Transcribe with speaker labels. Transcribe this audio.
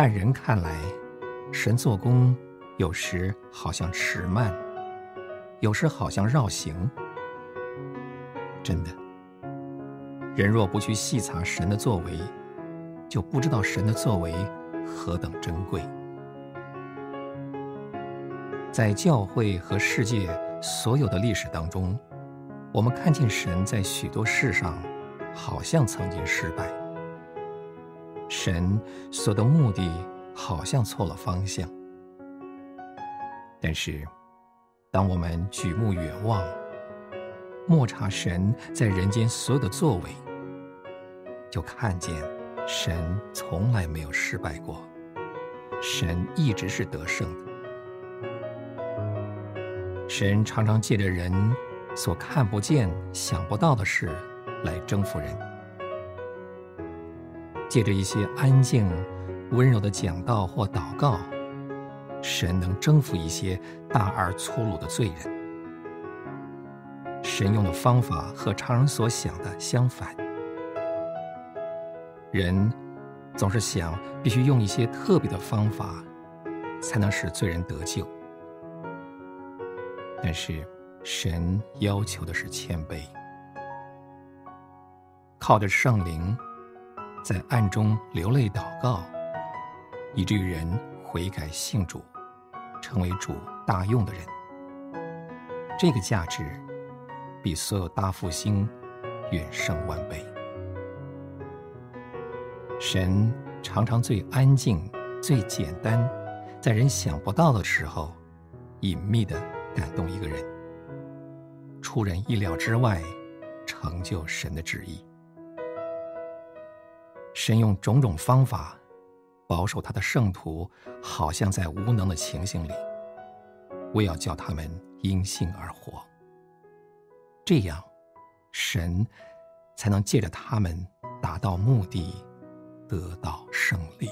Speaker 1: 按人看来，神做工有时好像迟慢，有时好像绕行。真的，人若不去细察神的作为，就不知道神的作为何等珍贵。在教会和世界所有的历史当中，我们看见神在许多事上好像曾经失败，神所的目的好像错了方向。但是，当我们举目远望，默察神在人间所有的作为，就看见神从来没有失败过，神一直是得胜的。神常常借着人所看不见、想不到的事来征服人，借着一些安静、温柔的讲道或祷告，神能征服一些大而粗鲁的罪人。神用的方法和常人所想的相反，人总是想必须用一些特别的方法，才能使罪人得救。但是，神要求的是谦卑，靠着圣灵，在暗中流泪祷告，以至于人悔改信主，成为主大用的人。这个价值比所有大复兴远胜万倍。神常常最安静、最简单，在人想不到的时候，隐秘的。感动一个人，出人意料之外，成就神的旨意。神用种种方法保守他的圣徒，好像在无能的情形里，为要叫他们因信而活。这样，神才能借着他们达到目的，得到胜利。